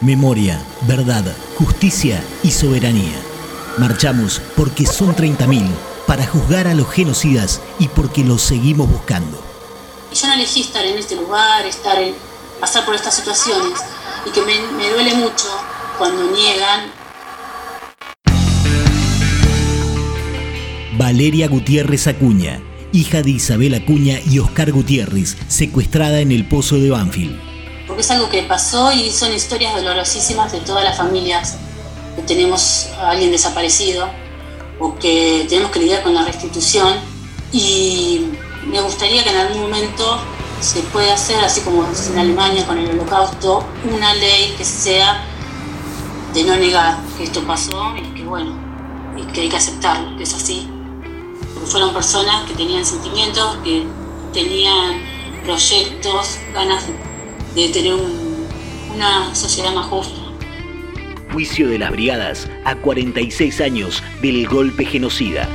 Memoria, verdad, justicia y soberanía. Marchamos porque son 30.000 para juzgar a los genocidas y porque los seguimos buscando. Yo no elegí estar en este lugar, estar en, pasar por estas situaciones y que me, me duele mucho cuando niegan Valeria Gutiérrez Acuña, hija de Isabel Acuña y Oscar Gutiérrez, secuestrada en el pozo de Banfield. Porque es algo que pasó y son historias dolorosísimas de todas las familias que tenemos a alguien desaparecido o que tenemos que lidiar con la restitución. Y me gustaría que en algún momento se pueda hacer, así como en Alemania con el holocausto, una ley que sea de no negar que esto pasó y que bueno, y que hay que aceptarlo, que es así. Fueron personas que tenían sentimientos, que tenían proyectos, ganas de tener una sociedad más justa. Juicio de las Brigadas a 46 años del golpe genocida.